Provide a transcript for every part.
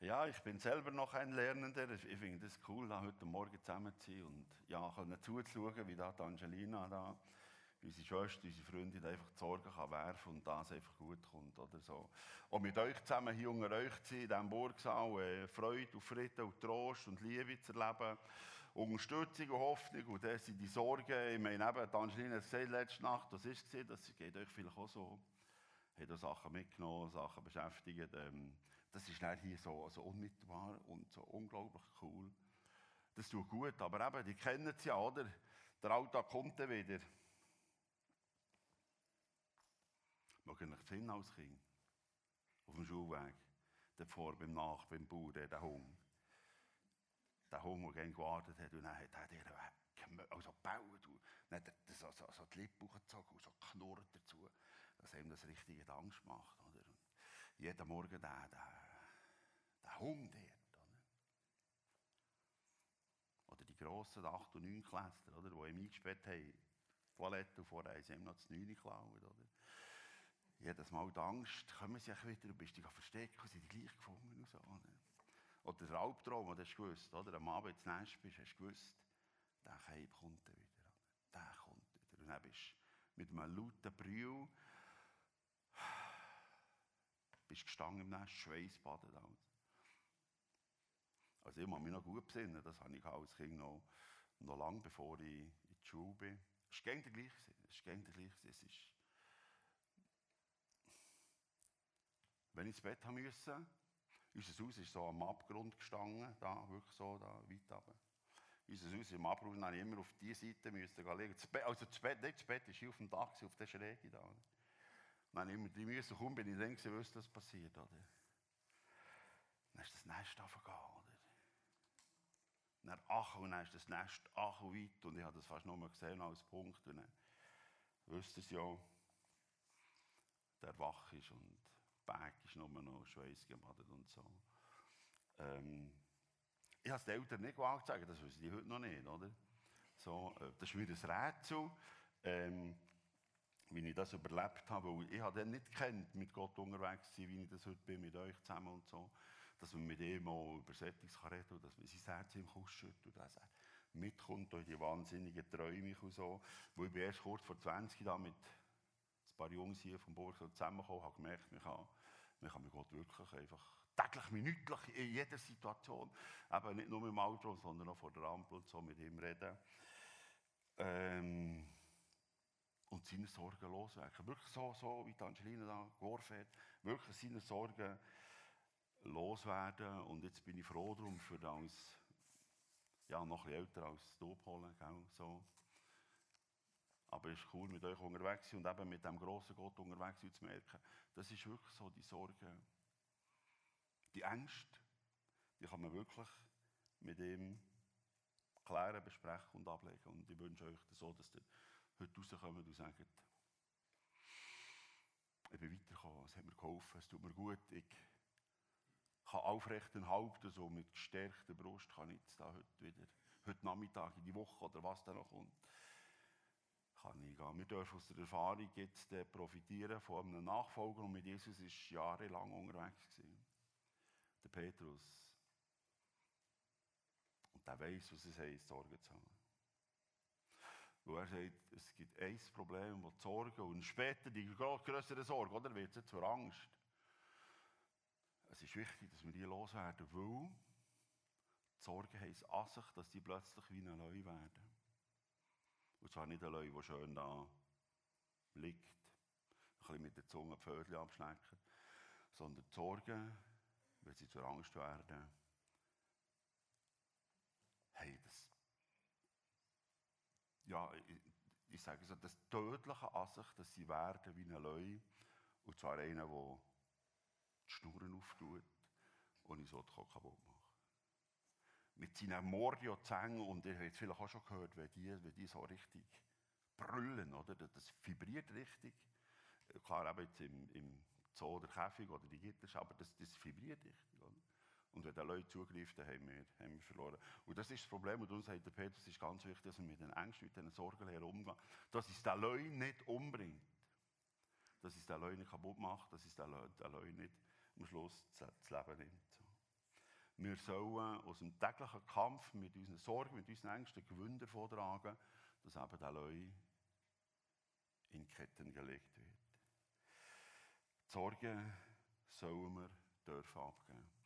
Ja, ich bin selber noch ein Lernender. Ich finde es cool, da heute Morgen zusammen zu sein und ja, zuzuschauen, wie da die Angelina da unsere Schwester, unsere Freundin einfach die Sorgen kann werfen und das einfach gut kommt. Oder so. Und mit euch zusammen hier unter euch zu sein, in diesem Burgsaal, äh, Freude und Frieden und Trost und Liebe zu erleben, Unterstützung und Hoffnung und das sind die Sorgen. Ich meine, eben, Angelina hat gesagt letzte Nacht, das ist es, das geht euch vielleicht auch so. Hat auch Sachen mitgenommen, Sachen beschäftigt. Ähm, das ist hier so, so unmittelbar und so unglaublich cool. Das tut gut, aber eben, die kennen es ja, oder? Der Alltag kommt dann wieder. Mag ich nicht sehen als Kind? Auf dem Schulweg. Davor beim Nach, beim Bauer, der Hund. Der Hund, der gerne gewartet hat, und dann hat er den also gebaut und dann hat er so, so, so die Lippe hochgezogen und so knurrt dazu, dass ihm das richtige Angst macht. Und jeden Morgen der, der, der Hund dort. Oder, oder die grossen 8- und 9 Klässler, oder, die ihm eingesperrt haben, Toilette und vorher haben sie ihm noch das 9 geklaut. Oder? jedes Mal die Angst, kommen sie wieder, du bist dich verstecken, sind die gleich gefunden und so. Oder der Albtraum, den hast du gewusst, oder? Am Abend ins Nest bist, hast du gewusst, der kommt wieder. Der kommt wieder. Und dann bist du mit einem lauten Brühl bist gestanden im Nest, Schweißbaden. Also ich muss mich noch gut besinnen, das habe ich als Kind noch, noch lange bevor ich in die Schule bin. Es gegen der gleiche. Es gegen der gleiche. Es ist Wenn ich ins Bett musste, unser Haus ist so am Abgrund gestanden, da, wirklich so, da, weit runter. Unser Haus im Abgrund, dann ich immer auf diese Seite liegen. Das also das Bett, nicht das Bett, ist hier auf dem Dach, auf der Schräge da. Dann immer die müssen, kaum bin ich dann gesehen, was passiert, oder? Dann ist das Nest aufgegangen, oder? Dann ach, und dann ist das Nest ach und weit, und ich habe das fast nur mal gesehen als Punkt, und dann wüsste es ja, der wach ist und Berg ist nur noch schweißgebadet und so. Ähm, ich habe es den Eltern nicht sagen, das wissen die heute noch nicht, oder? So, äh, das ist wieder ein Rätsel, ähm, wie ich das überlebt habe, weil ich habe dann nicht gekannt, mit Gott unterwegs zu sein, wie ich das heute bin, mit euch zusammen und so. Dass man mit ihm auch über kann reden und dass man sein Herz ihm kuschelt und dass er mitkommt durch die wahnsinnigen Träume und so. Weil ich bin erst kurz vor 20 da mit ein paar Jungs hier vom Burg zusammengekommen, habe gemerkt, man kann, man kann mit Gott wirklich einfach täglich, minütlich, in jeder Situation, eben nicht nur im Auto, sondern auch vor der Ampel und so mit ihm reden. Ähm, und seine Sorgen loswerden. Wirklich so, so wie die Angelina da geworfen hat, wirklich seine Sorgen loswerden. Und jetzt bin ich froh darum, für das, ja, noch ein bisschen älter als du holen, gell, so. Aber es ist cool, mit euch unterwegs und eben mit dem grossen Gott unterwegs zu merken, das ist wirklich so die Sorge, die Ängste, die kann man wirklich mit ihm klären, besprechen und ablegen. Und ich wünsche euch so, dass ihr heute rauskommt und sagt, ich bin weitergekommen, es hat mir geholfen, es tut mir gut, ich kann aufrechten halten, so mit gestärkter Brust kann ich da heute wieder, heute Nachmittag in die Woche oder was da noch kommt, kann ich gehen. Wir dürfen aus der Erfahrung jetzt äh, profitieren von einem Nachfolger und mit Jesus ist jahrelang unterwegs gewesen. Der Petrus. Und der weiß, was es heißt, Sorgen zu haben. Weil er sagt, es gibt ein Problem, das die Sorge und später die größere Sorge, oder wird es zur Angst. Es ist wichtig, dass wir die loswerden, weil die Sorge heisst an sich, dass die plötzlich wie ein Leu werden. Und zwar nicht ein Leu, der schön da liegt, ein bisschen mit der Zunge Pfötchen abschlecken, sondern die Sorgen, wenn sie zur Angst werden, hey, das, ja, ich, sage so, das Tödliche an sich, dass sie werden wie ein Leu, und zwar einer, der die Schnurren auftut und ich so kaputt machen mit seinen Mordio-Zängen, und ihr habt vielleicht auch schon gehört, wenn die, wenn die so richtig brüllen, oder? das vibriert richtig. Klar, eben jetzt im, im Zoo der Käfig oder die Gitter, aber das, das vibriert richtig. Oder? Und wenn der Leute zugreift, dann haben wir, haben wir verloren. Und das ist das Problem, und uns sagt der Petrus, es ist ganz wichtig, dass wir mit den Ängsten, mit den Sorgen herumgehen. Dass es den Leute nicht umbringt. Dass es den Leute nicht kaputt macht, dass es den Leuten nicht am Schluss das Leben nimmt. Wir sollen aus dem täglichen Kampf mit unseren Sorgen, mit unseren Ängsten Gewinn davon tragen, dass eben der Leu in Ketten gelegt wird. Die Sorgen sollen wir dürfen abgeben.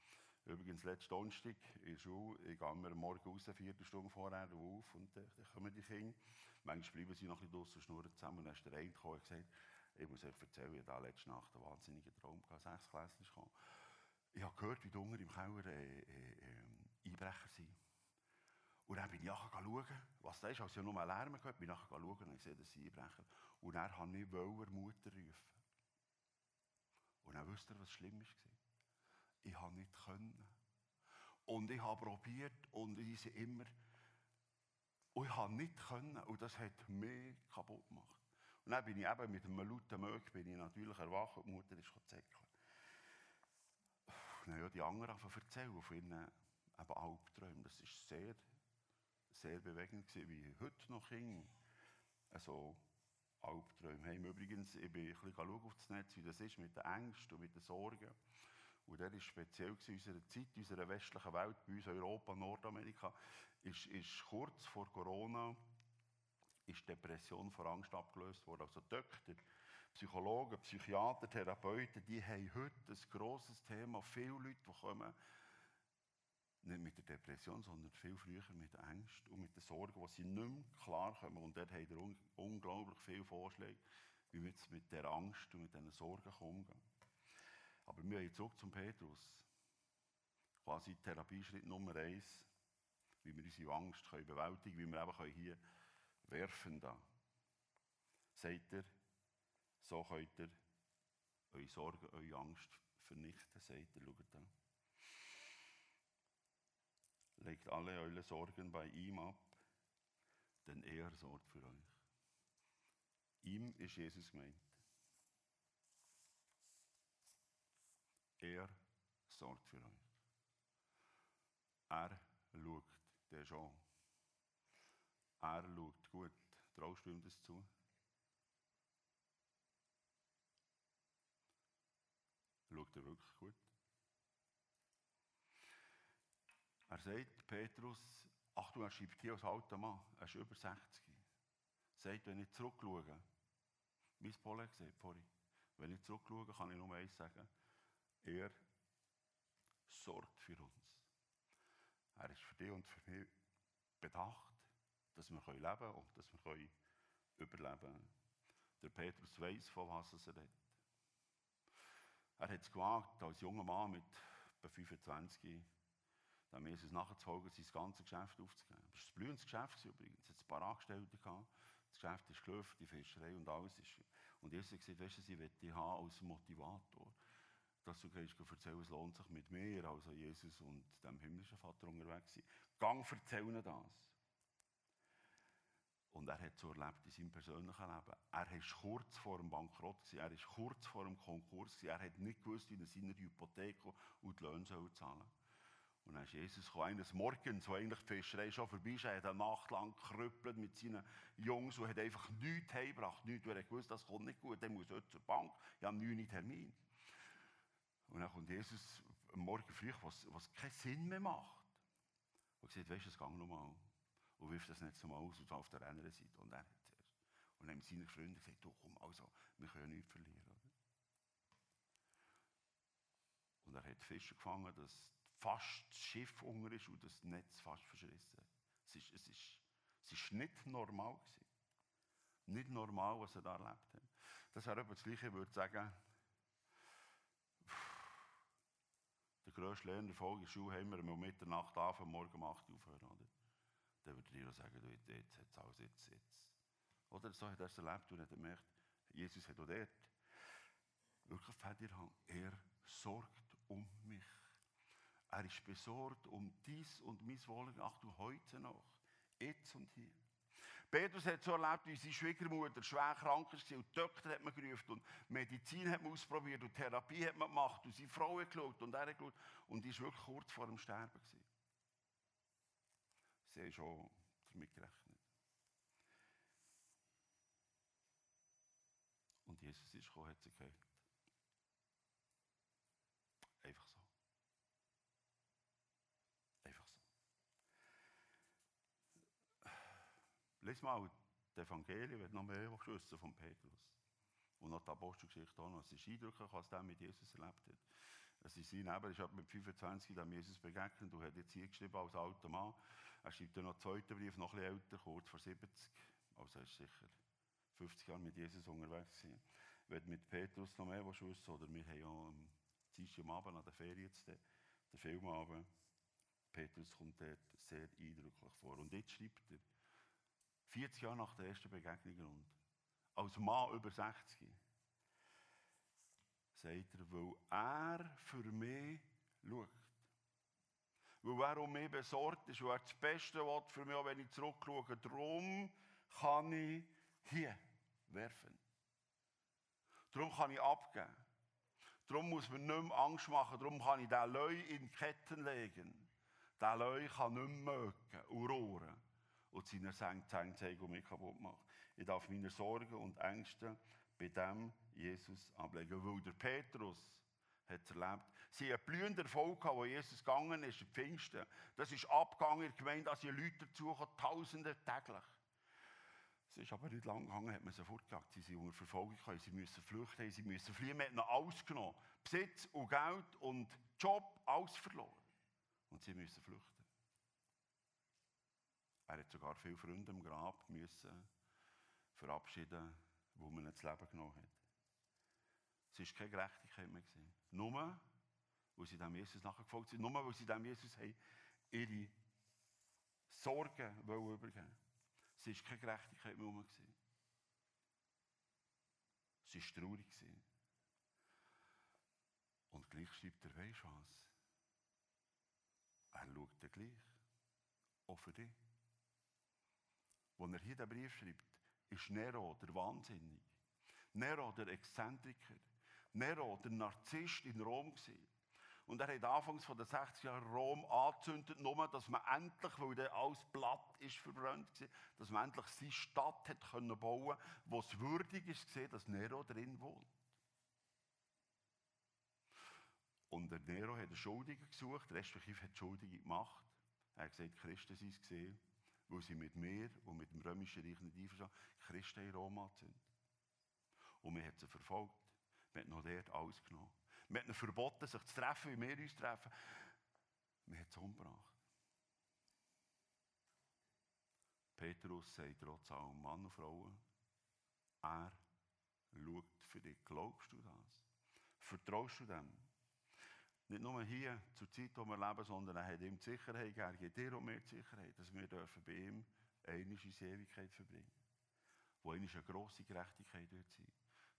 Übrigens, letzten Donnerstag in der Schule, ich gehe mir morgen raus, eine Viertelstunde vorher auf und dann kommen die Kinder. Manchmal bleiben sie noch ein bisschen draussen schnurren zusammen. Und dann ist der eine gekommen und gesagt, ich muss euch erzählen, ich hatte letzte Nacht einen wahnsinnigen Traum gehabt, sechs Klässler gekommen. Ich habe gehört, wie die unten im Keller äh, äh, äh, Einbrecher sind. Und dann bin ich nachher schauen, was das ist. Als ich nur mal Lärm gehört bin ich nachher schauen und ich sehe, das sind Einbrecher. Und dann habe ich Mutter rufen. Und dann wisst ihr, was schlimm war? Ich habe nicht können. Und ich habe probiert und ich sie immer. Und ich habe nicht können. Und das hat mich kaputt gemacht. Und dann bin ich eben mit einem lauten Mög bin ich natürlich erwacht und die Mutter ist zäckeln. Dann die anderen erzählen von ihren eben Albträumen. Das war sehr, sehr bewegend, gewesen, wie heute noch Kinder also Albträume haben. Übrigens, ich bin ein bisschen auf das Netz, wie das ist mit den Ängsten und mit den Sorgen. Und das war speziell in unserer Zeit, in unserer westlichen Welt, bei uns Europa, Nordamerika, ist, ist kurz vor Corona ist Depression vor Angst abgelöst worden. Also Doktor, Psychologen, Psychiater, Therapeuten, die haben heute ein grosses Thema. Viele Leute, die kommen, nicht mit der Depression, sondern viel früher mit der Angst und mit den Sorgen, die sie nicht mehr klar kommen. Und dort haben wir unglaublich viele Vorschläge, wie wir jetzt mit der Angst und mit diesen Sorgen umgehen. Aber wir gehen zurück zum Petrus. Quasi Therapieschritt Nummer eins, wie wir unsere Angst können bewältigen können, wie wir eben hier werfen da. Sagt er, so könnt ihr eure Sorgen, eure Angst vernichten, sagt er, schaut da. Legt alle eure Sorgen bei ihm ab, denn er sorgt für euch. Ihm ist Jesus gemeint. Er sorgt für euch. Er schaut der schon. Er schaut gut. Traust du ihm das zu? Schaut er wirklich gut? Er sagt, Petrus, ach du, er schreibt hier als alter Mann, er ist über 60. Er sagt, wenn ich zurückschaue, es Paul gesagt vorhin, wenn ich zurückschaue, kann ich nur eins sagen, er sorgt für uns. Er ist für dich und für mich bedacht, dass wir leben können und dass wir überleben können. Der Petrus weiß, von was er redet. Er hat es gewagt, als junger Mann mit 25 dem Jesus nachzufolgen, sein ganzes Geschäft aufzugeben. Das war ein blühendes Geschäft übrigens. Es hat ein paar Angestellte gehabt. Das Geschäft ist gelaufen, die Fischerei und alles. Ist. Und Jesus hat gesagt, weißt du, sie will dich haben als Motivator dass du gehst, erzählen, es lohnt sich mit mir, also Jesus und dem himmlischen Vater unterwegs sein. Gang erzählen das. Und er hat so erlebt in seinem persönlichen Leben. Er war kurz vor dem Bankrott, er war kurz vor dem Konkurs, er hat nicht gewusst, wie er seine Hypothek und die Löhne zahlen soll. Und dann ist Jesus gekommen, eines Morgens, wo eigentlich die Fischerei schon vorbei ist, er hat eine Nacht lang gekrüppelt mit seinen Jungs und hat einfach nichts heimgebracht, nichts. Er hat gewusst, das kommt nicht gut, er muss heute zur Bank, ich habe einen neuen Termin. Und dann kommt Jesus am Morgen früh, was, was keinen Sinn mehr macht. Und sagt, weißt du, es geht nochmal. Und wirft das nicht nochmal aus und auf der anderen Seite. Und er hat zuerst. Und dann haben seine Freunde gesagt, du komm, also, wir können nichts verlieren. Oder? Und er hat Fische gefangen, dass fast das Schiff unter ist und das Netz fast verschrissen. Es ist, es ist, es ist nicht normal gewesen. Nicht normal, was er da erlebt hat. Das wäre etwa das Gleiche, ich würde sagen, der grösste Lernerfolg in der Schule haben wir um Mitternacht an, am Morgen um 8 Uhr aufhören. Oder? Dann würde ich sagen, du, jetzt, jetzt hat es alles, jetzt, jetzt. Oder so hat er es erlebt und hat gemerkt, Jesus hat auch dort wirklich Hand. Er sorgt um mich. Er ist besorgt um dies und mein Wohl. Ach du, heute noch. Jetzt und hier. Petrus hat so erlebt, wie seine Schwiegermutter schwer krank war und Doktor hat man gerufen und Medizin hat man ausprobiert und Therapie hat man gemacht und seine Frau hat geschaut und er hat geschaut und die war wirklich kurz vor dem Sterben. Sie haben schon damit gerechnet. Und Jesus ist gekommen, hat sie gehört. Einfach so. Lies mal die Evangelien, wenn du noch mehr wissen von Petrus. Und noch die Apostelgeschichte auch noch. Es ist eindrücklich, was der mit Jesus erlebt hat. Es ist sein Leben, er ist mit 25 dem Jesus begegnet und hat jetzt hier geschrieben als alter Mann. Er schreibt dann noch einen zweiten Brief, noch ein bisschen älter, kurz vor 70. Also er ist sicher 50 Jahre mit Jesus unterwegs gewesen. Wenn mit Petrus noch mehr wissen oder wir haben ja am Dienstag Abend an der Ferien jetzt den Filmabend. Petrus kommt dort sehr eindrücklich vor. Und jetzt schreibt er, 40 Jahre nach der ersten Begegnung, als Mann über 60, sagt er, weil er für mich schaut. Weil er um mich besorgt ist, weil er das Beste will für mich, auch wenn ich zurückschaue. Darum kann ich hier werfen. Darum kann ich abgeben. Darum muss man nicht mehr Angst machen. Darum kann ich diesen Leu in Ketten legen. Der Leu kann nicht mehr mögen und rohren und seine Zähne zeigen und mich kaputt machen. Ich darf meine Sorgen und Ängste bei dem Jesus ablegen. Weil der Petrus hat erlebt. Sie haben einen blühenden Erfolg gehabt, wo Jesus gegangen ist, Pfingsten. Das ist abgegangen in der als die Leute dazukommen, Tausende täglich. Es ist aber nicht lang gegangen, hat man sie fortgejagt. Sie sind unter Verfolgung gekommen, sie müssen flüchten, sie müssen fliehen. Man hat noch alles genommen. Besitz und Geld und Job, alles verloren. Und sie müssen flüchten. Er hat sogar viele Freunde im Grab müssen verabschieden, wo man das Leben genommen hat. Es war keine Gerechtigkeit mehr. Nur, weil sie dem Jesus nachgefolgt sind, nur, weil sie dem Jesus ihre Sorgen übergeben wollten. Es war keine Gerechtigkeit mehr. Es war traurig. Und gleich schreibt er, weisst du was? Er schaut dir gleich. Auch für dich. Als er hier den Brief schreibt, ist Nero der Wahnsinnige. Nero der Exzentriker. Nero der Narzisst in Rom gewesen. Und er hat anfangs von den 60 Jahren Rom angezündet, nur, dass man endlich, weil dann alles platt ist, verbrannt war, dass man endlich seine Stadt hat können bauen wo es würdig ist, dass Nero drin wohnt. Und der Nero hat einen Schuldigen gesucht, respektive hat Schuldige gemacht. Er hat gesagt, Christen sind es gesehen, weil sie mit mir und mit dem römischen Reich nicht einverstanden Christen in Rom sind. Und man hat sie verfolgt. Man hat noch dort alles genommen. Wir haben ihnen verboten, sich zu treffen, wie wir uns treffen. Wir haben es umgebracht. Petrus sagt trotz allem, Mann und Frauen, er schaut für dich. Glaubst du das? Vertraust du dem? Nicht nur hier, zur Zeit, wo wir leben, sondern er hat ihm die Sicherheit, er gibt dir und mir die Sicherheit, dass wir dürfen bei ihm eine in Ewigkeit verbringen. Wo eine grosse Gerechtigkeit wird sein.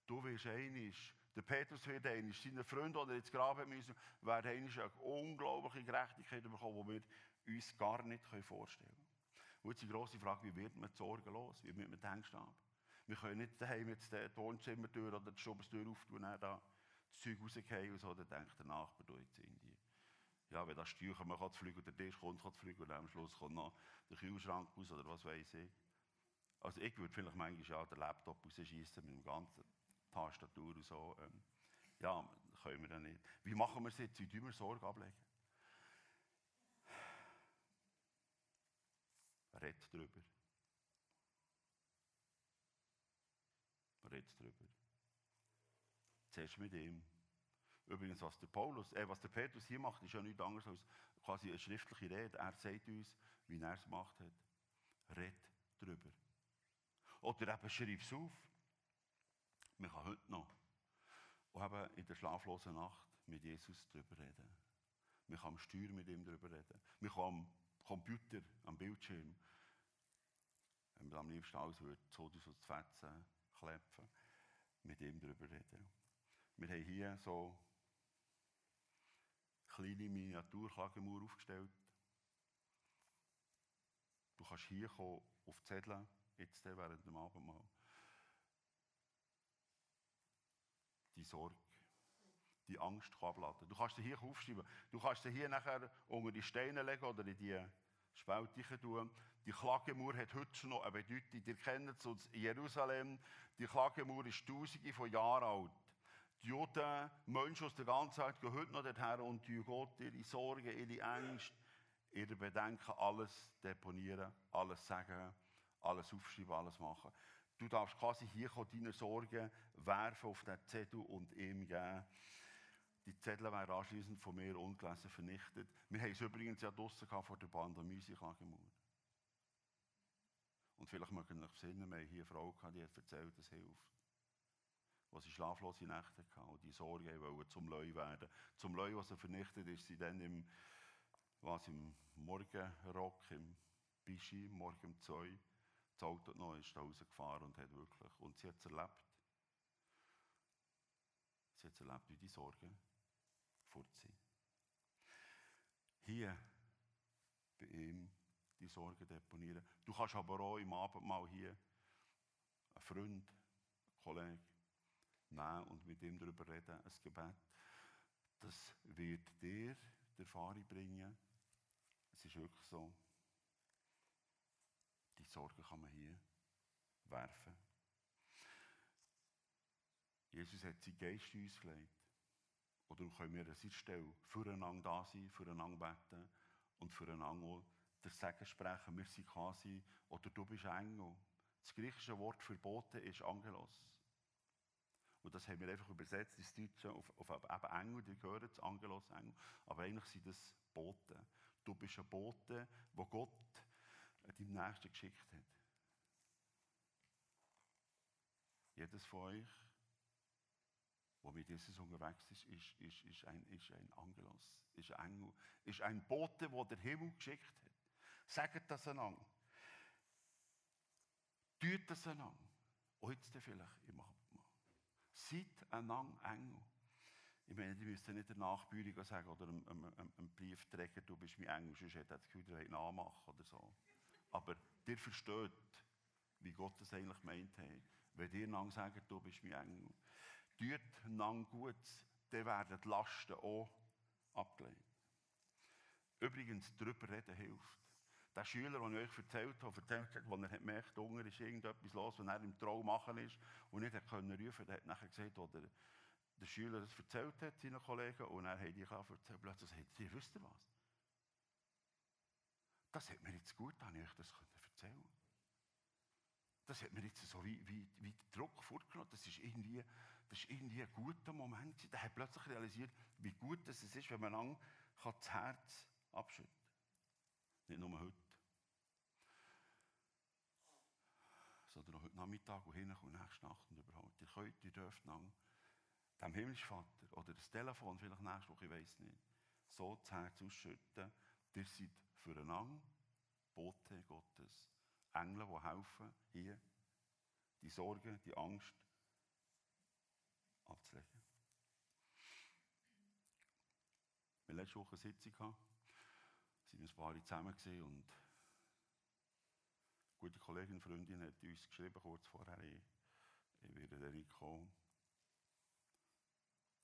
Du wirst einig, der Petrus wird einig, seine Freunde, die ins Grab müssen, werden einig eine unglaubliche Gerechtigkeit bekommen, die wir uns gar nicht vorstellen können. Und die grosse Frage, wie wird man die Sorgen los? Wie wird man die Ängste? Wir können nicht daheim jetzt die Wohnzimmertür oder die Stubentür auftun da Zeug rausgehen und so, dann denkt der Nachbar, du jetzt irgendwie. Ja, wenn das Steuchen, man kann fliegen, der Tisch kommt, kann fliegen und am Schluss kommt noch der Kühlschrank raus oder was weiß ich. Also ich würde vielleicht manchmal ja den Laptop rausschießen mit dem ganzen Tastatur und so. Ähm, ja, können wir dann nicht. Wie machen wir es jetzt? Wie tun wir Sorge ablegen? Red drüber. Red drüber. Zuerst mit ihm. Übrigens, was der Paulus, äh, was der Petrus hier macht, ist ja nichts anderes als quasi eine schriftliche Rede. Er sagt uns, wie er es gemacht hat. Red drüber. Oder eben schreib es auf. Man kann heute noch und eben in der schlaflosen Nacht mit Jesus darüber reden. Man kann am Steuer mit ihm darüber reden. Man kann am Computer, am Bildschirm, wenn man am liebsten alles würde, so zu fetzen, klepfen, mit ihm darüber reden. Wir haben hier so kleine Miniaturklagemauer aufgestellt. Du kannst hier kommen, auf Zettel, jetzt während dem Abendmahl. die Sorge, die Angst abladen. Du kannst sie hier aufschreiben. Du kannst sie hier nachher unter die Steine legen oder in die Spalte tun. Die Klagemauer hat heute noch eine Bedeutung. Ihr kennt es aus Jerusalem. Die Klagemauer ist tausende von Jahren alt. Die Juden, Menschen aus der ganzen Welt gehen heute noch dorthin und die Gott ihre Sorgen, ihre Ängste, ihre Bedenken, alles deponieren, alles sagen, alles aufschreiben, alles machen. Du darfst quasi hier deine Sorgen werfen auf den Zettel und ihm geben. Die Zettel werden anschließend von mir ungelesen vernichtet. Wir haben es übrigens ja draussen vor der Bandamüsi-Klagemauer. Und vielleicht mögen ihr euch besinnen, wir haben hier eine Frau die hat erzählt, das hilft. Wo sie schlaflose Nächte hatte und die Sorge wollte zum Leu werden. Zum Leu, was sie vernichtet, ist sie dann im, was, im Morgenrock, im Bischi, morgen um zwei, das Auto noch ist rausgefahren und hat wirklich, und sie hat es erlebt. Sie hat es erlebt, wie die Sorgen fort sind. Hier, bei ihm, die Sorgen deponieren. Du kannst aber auch im Abendmahl hier einen Freund, einen Kollegen nehmen und mit ihm darüber reden, ein Gebet. Das wird dir die Erfahrung bringen. Es ist wirklich so. Die Sorgen kann man hier werfen. Jesus hat sein Geist in uns gelegt. Oder können wir an seiner Stelle füreinander da sein, füreinander beten und füreinander der Segen sprechen. Wir sind quasi, oder du bist Engel. Das griechische Wort für Bote ist Angelos. Und das haben wir einfach übersetzt ins Deutsche auf, auf eben Engel, die gehören zu Angelos Engel. Aber eigentlich sind das Boten. Du bist ein Bote, wo Gott deinem Nächsten geschickt hat. Jedes von euch, der mit Jesus unterwegs ist, ist, ist, ist, ein, ist ein Angelos, ist ein Engel, ist ein Bote, der der Himmel geschickt hat. Sagt das einander. Tut das einander. Jetzt vielleicht im Abendmahl. Seid einander Engel. Ich meine, die müssen nicht der Nachbühriger sagen oder einem, einem, einem Briefträger, du bist mein Engel, sonst hat er das Gefühl, er nachmachen oder so. Aber ihr versteht, wie Gott das eigentlich meint hat. Wenn ihr einander sagt, du bist mein Engel, tut einander gut, dann werden die Lasten auch abgelehnt. Übrigens, darüber reden hilft. Der Schüler, den ich euch erzählt habe, erzählt hat, als er gemerkt hat, Hunger ist irgendetwas los, wenn er im Traum machen ist und nicht hat können rufen, der hat nachher gesagt, oder der Schüler das erzählt hat, seinen Kollegen, und er hat die Klasse erzählt, plötzlich sagt er, wisst ihr was? Das hat mir jetzt gut an, ich euch das erzählen Das hat mir jetzt so wie, wie, wie der Druck vorgenommen. Das ist irgendwie, das ist irgendwie ein guter Moment. Der hat plötzlich realisiert, wie gut es ist, wenn man lang das Herz abschütten kann. Nicht nur heute. Sondern auch heute Nachmittag und hinten und nächste Nacht und überhaupt. Ihr könnt, ihr dürft lang dem Himmelsvater oder das Telefon vielleicht nächste Woche, ich weiß nicht, so das Herz ausschütten. Ihr seid füreinander Bote Gottes. Engel, die helfen, hier die Sorge, die Angst abzulegen. Wir letzte Woche eine Sitzung hatten sind ein paar zusammen und gute Kollegin, Freundin hat uns geschrieben, kurz vorher, ich, ich werde dann nicht kommen.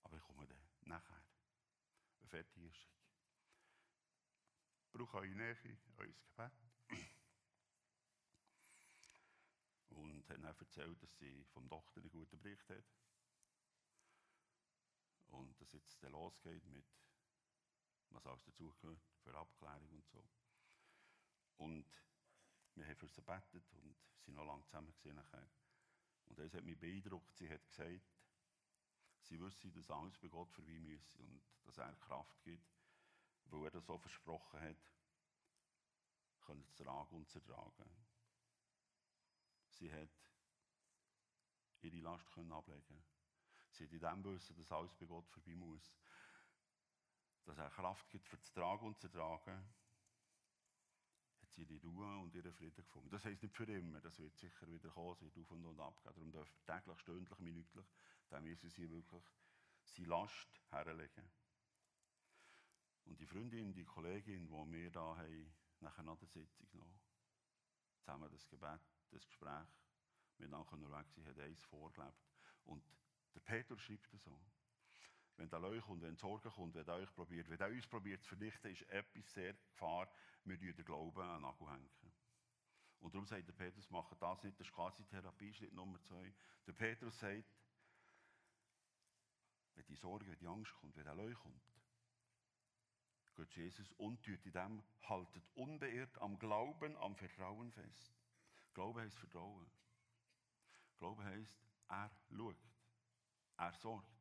Aber ich komme dann nachher, wenn fertig ist. Ich brauche eure Nähe, euer Gebet. Und hat dann erzählt, dass sie vom Doktor einen guten Bericht hat. Und dass jetzt dann losgeht mit was alles dazugehört, für Abklärung und so. Und wir haben für sie gebetet und sind noch lange zusammen nachher. Und das hat mich beeindruckt. Sie hat gesagt, sie wüsste, dass alles bei Gott mich müsse und dass er Kraft gibt, weil er das so versprochen hat, können zu tragen und zu tragen. Sie hat ihre Last können ablegen. Sie hat in dem Wissen, dass alles bei Gott vorbei muss, dass er Kraft gibt, für zu tragen und zu tragen, sie ihre Ruhe und ihren Frieden gefunden. Das heisst nicht für immer, das wird sicher wieder kommen, es wird auf und, und ab gehen. Darum dürfen wir täglich, stündlich, minütlich dem Jesus hier wirklich seine Last herlegen. Und die Freundin, die Kollegin, die wir da haben, nachher nach der Sitzung noch, zusammen das Gebet, das Gespräch, miteinander unterwegs sind, hat eins vorgelebt. Und der Peter schreibt so wenn der Leuch kommt, wenn die Sorge kommt, wenn euch probiert, wenn uns probiert zu vernichten, ist etwas sehr Gefahr, wir den Glauben an Nagel hängen. Und darum sagt der Petrus, macht das nicht, das ist quasi Therapie, Schritt Nummer zwei. Der Petrus sagt, wenn die Sorge, wenn die Angst kommt, wenn der Leuch kommt, geht Jesus und tut in dem, haltet unbeirrt am Glauben, am Vertrauen fest. Glaube heisst Vertrauen. Glaube heisst, er schaut. Er sorgt.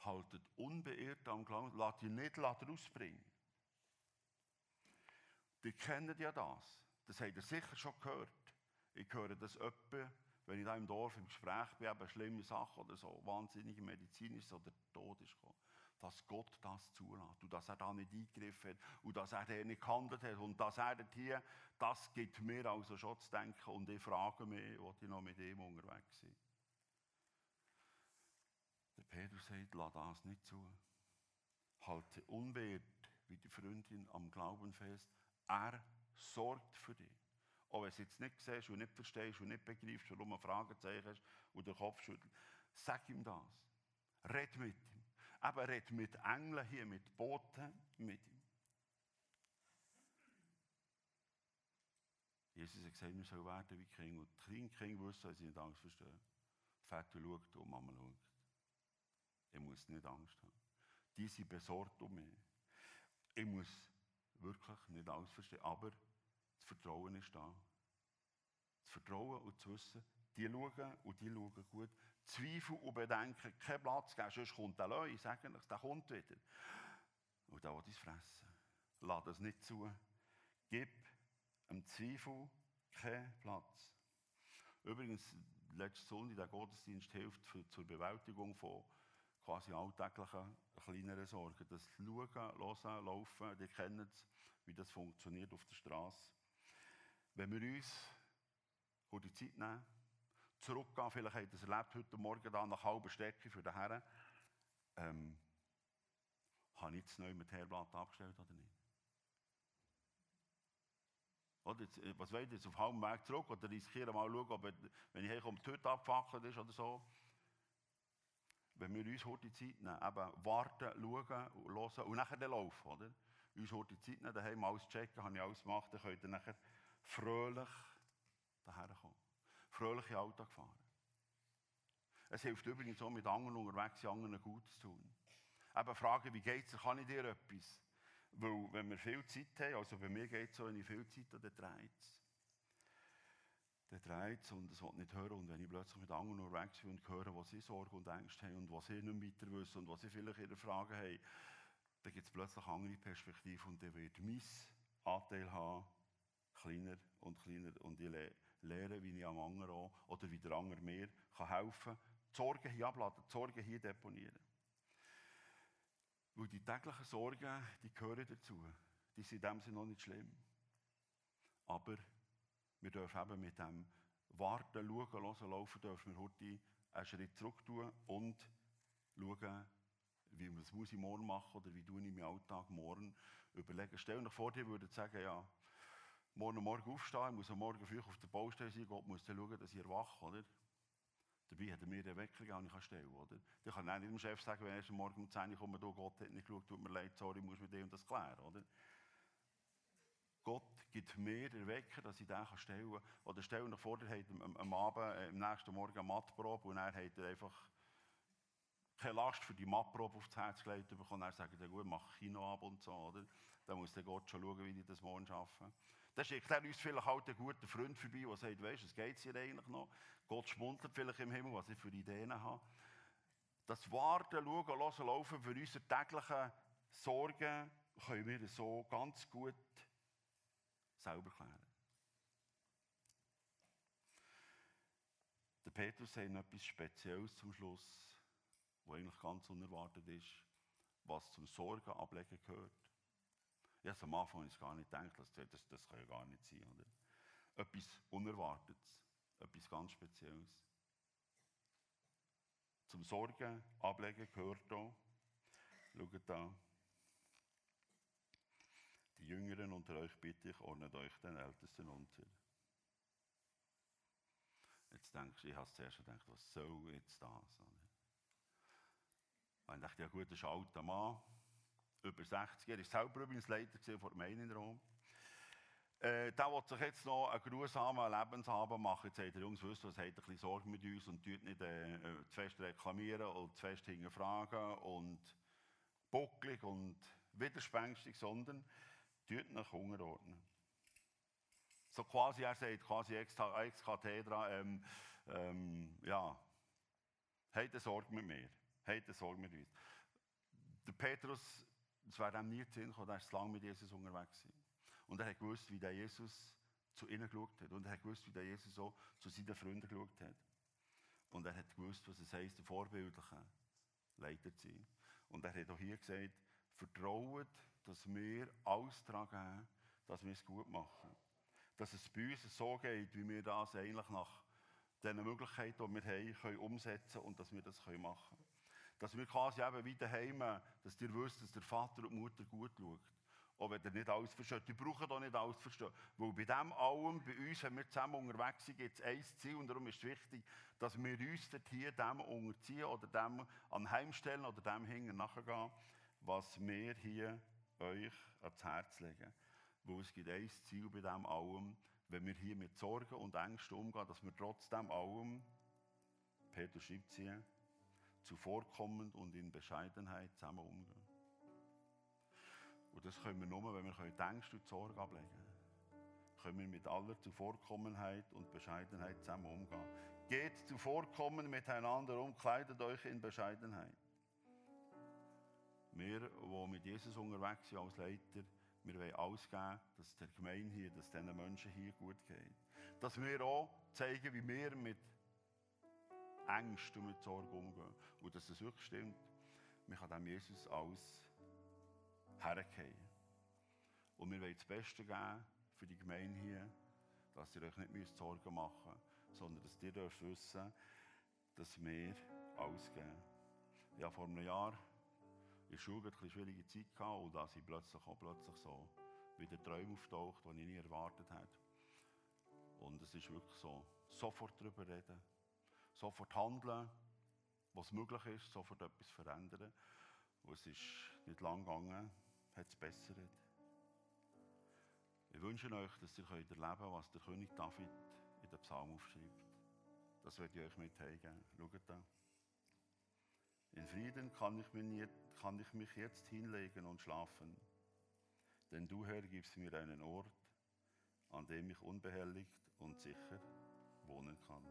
Haltet unbeirrt am Glauben, lasst ihn nicht rausbringen. Die kennen ja das. Das habt ihr sicher schon gehört. Ich höre das öppe, wenn ich da im Dorf im Gespräch bin, eben schlimme Sachen oder so, wahnsinnige medizinische oder Tod ist gekommen dass Gott das zulässt und dass er da nicht eingegriffen hat und dass er da nicht gehandelt hat und dass er hier, das gibt mir also schon zu denken und ich frage mich, ob ich noch mit ihm unterwegs sein. Petrus sagt, lass das nicht zu. Halte unbeirrt wie die Freundin am Glauben fest. Er sorgt für dich. Auch wenn du es jetzt nicht siehst und nicht verstehst und nicht begreifst, warum du Fragezeichen hast und den Kopf schüttelst, sag ihm das. Red mit ihm. Aber er redet mit Engeln hier, mit Boten, mit ihm. Jesus hat gesagt, wir sollen werden wie Kinder. Und die kleinen Kinder wissen, dass sie nicht Angst verstehen. Die Vater schaut und Mama schaut. Ich muss nicht Angst haben. Die sind besorgt um mich. Ich muss wirklich nicht Angst verstehen. Aber das Vertrauen ist da. Das Vertrauen und zu wissen, die schauen und die schauen gut. Zweifel und Bedenken keinen Platz geben, sonst kommt der Löwe, ich sage euch, der kommt wieder. Und da will es fressen. Lass das nicht zu. Gib dem Zweifel keinen Platz. Übrigens, letzte Sonntag, der Gottesdienst hilft für, zur Bewältigung von quasi alltäglichen kleineren Sorgen. Das Schauen, Hören, Laufen, kennen es, wie das funktioniert auf der Straße. Wenn wir uns die Zeit nehmen, zurückgehen. Vielleicht habt ihr es erlebt heute Morgen da nach halber Strecke für den Herren. Ähm, habe ich jetzt neu mit Herblatt abgestellt oder nicht? Oder jetzt, äh, was wollt ihr jetzt auf halbem Weg zurück? Oder riskieren mal schauen, ob, wenn ich herkomme, die Hütte abgefackelt ist oder so. Wenn wir uns heute Zeit nehmen, eben warten, schauen, hören und nachher dann laufen, oder? Uns heute Zeit nehmen, daheim alles checken, habe ich alles gemacht, dann könnt ihr nachher fröhlich daher kommen fröhliche Alltag fahren. Es hilft übrigens auch mit anderen unterwegs, anderen Gutes zu tun. Eben fragen, wie geht es, kann ich dir etwas? Weil, wenn wir viel Zeit haben, also bei mir geht es so, wenn ich viel Zeit habe, dann dreht es. Dann dreht und es will nicht hören. Und wenn ich plötzlich mit anderen unterwegs bin und höre, was sie Sorgen und Ängste haben und was sie nicht weiter wissen und was sie vielleicht ihre Fragen haben, dann gibt es plötzlich andere Perspektiven und dann wird mein Anteil haben, kleiner und kleiner und ich lernen, wie ich am anderen auch, oder wie der andere mir helfen kann, die Sorgen hier abladen, die Sorgen hier deponieren. Weil die täglichen Sorgen, die gehören dazu. Die sind in dem Sinne noch nicht schlimm. Aber wir dürfen eben mit dem Warten, Schauen, Hören, Laufen, dürfen wir heute einen Schritt zurück tun und schauen, wie was muss ich morgen machen oder wie tue ich meinen Alltag morgen überlegen. Stell dir vor, dir würde sagen, ja, morgen Morgen aufstehen, ich muss am Morgen früh auf der Baustelle sein, Gott muss dann schauen, dass ich erwache, oder? Dabei hat er mir den Wecker ich kann stellen, oder? Ich kann nicht dem Chef sagen, wenn er am Morgen um 10 Uhr kommt, oh, Gott hat nicht geschaut, tut mir leid, sorry, ich muss mit dem das klären, oder? Gibt mir den Wecker, dass ich den stellen kann. Oder stell dir vor, er hat am, am Abend, äh, am nächsten Morgen eine Mattprobe und er hat er einfach keine Last für die Mattprobe aufs Herz gelegt bekommen. Er sagt, ja gut, mach ab und so, oder? Dann muss der Gott schon schauen, wie ich das morgen schaffe. Dann schickt er uns vielleicht halt einen guten Freund vorbei, der sagt, weißt du, es geht hier eigentlich noch. Gott schmunzelt vielleicht im Himmel, was ich für Ideen habe. Das Warten, Schauen, Hören, Laufen für unsere täglichen Sorgen können wir so ganz gut selber klären. Der Petrus noch etwas Spezielles zum Schluss, was eigentlich ganz unerwartet ist, was zum Sorgen ablegen gehört. Ich habe am Anfang gar nicht gedacht, das, das, das kann ja gar nicht sein. Oder? Etwas Unerwartetes, etwas ganz Spezielles. Zum Sorgen ablegen gehört hier, schaut da, die Jüngeren unter euch bitte ich, ordnet euch den Ältesten unter. Jetzt denkst du, ich habe zuerst gedacht, was soll jetzt das? Und ich dachte, ja gut, das ist ein alter Mann, über 60. Er war selber übrigens Leiter der Gemeinde in Rom. Äh, der will sich jetzt noch einen grusamen Lebensabend machen. Jetzt sagt der Jungs, wisst was, habt ein bisschen Sorge mit uns und tut nicht äh, äh, zu fest reklamieren und zu fest hinterfragen und bucklig und widerspenstig, sondern tut nach unterordnen. So quasi, er sagt quasi ex, ex cathedra, ähm, ähm, ja, habt Sorge mit mir, habt mit uns. Der Petrus, das wäre ihm nie zu gekommen, er ist lange mit Jesus unterwegs. Und er hat gewusst, wie der Jesus zu ihnen geschaut hat. Und er hat gewusst, wie der Jesus so zu seinen Freunden geschaut hat. Und er hat gewusst, was es heisst, der vorbildliche Leiter zu sein. Und er hat auch hier gesagt, vertraut, dass wir alles daran geben, dass wir es gut machen. Dass es bei uns so geht, wie wir das eigentlich nach den Möglichkeiten, die wir haben, können umsetzen und dass wir das machen können. Dass wir quasi eben wie daheim, dass ihr wisst, dass der Vater und Mutter gut schaut. Auch wenn ihr nicht alles versteht. Die brauchen doch nicht alles verstehen. Weil bei dem allem, bei uns, wenn wir zusammen unterwegs sind, gibt es ein Ziel. Und darum ist es wichtig, dass wir uns hier dem unterziehen oder dem anheimstellen oder dem hinten nachgehen, was wir hier euch ans Herz legen. Weil es gibt ein Ziel bei dem allem, wenn wir hier mit Sorgen und Ängsten umgehen, dass wir trotzdem allem, Peter schreibt sie, zuvorkommend und in Bescheidenheit zusammen umgehen. Und das können wir nur, wenn wir die Ängste und die Sorge ablegen können. Können wir mit aller Zuvorkommenheit und Bescheidenheit zusammen umgehen. Geht zuvorkommend miteinander um, kleidet euch in Bescheidenheit. Wir, die mit Jesus unterwegs sind als Leiter, wir wollen alles geben, dass der Gemeinde hier, dass es diesen Menschen hier gut geht. Dass wir auch zeigen, wie wir mit Ängsten und mit Sorge umgehen. Und dass es wirklich stimmt, man kann dem Jesus alles hergehen. Und wir wollen das Beste geben für die Gemeinde hier, dass ihr euch nicht Sorgen machen müsst, sondern dass ihr dürft wissen, dass wir alles geben. Ja, vor einem Jahr in der Schule eine schwierige Zeit gehabt und da sind plötzlich auch plötzlich so wieder Träume auftaucht, die ich nie erwartet habe. Und es ist wirklich so, sofort darüber reden, sofort handeln, was möglich ist, sofort etwas verändern. Und es ist nicht lang gegangen, hat es bessert. Ich wünsche euch, dass ihr erleben könnt, was der König David in den Psalm aufschreibt. Das werde ich euch mitteilen. Schaut da. In Frieden kann ich, mich jetzt hinlegen und schlafen, denn du, Herr, gibst mir einen Ort, an dem ich unbehelligt und sicher wohnen kann.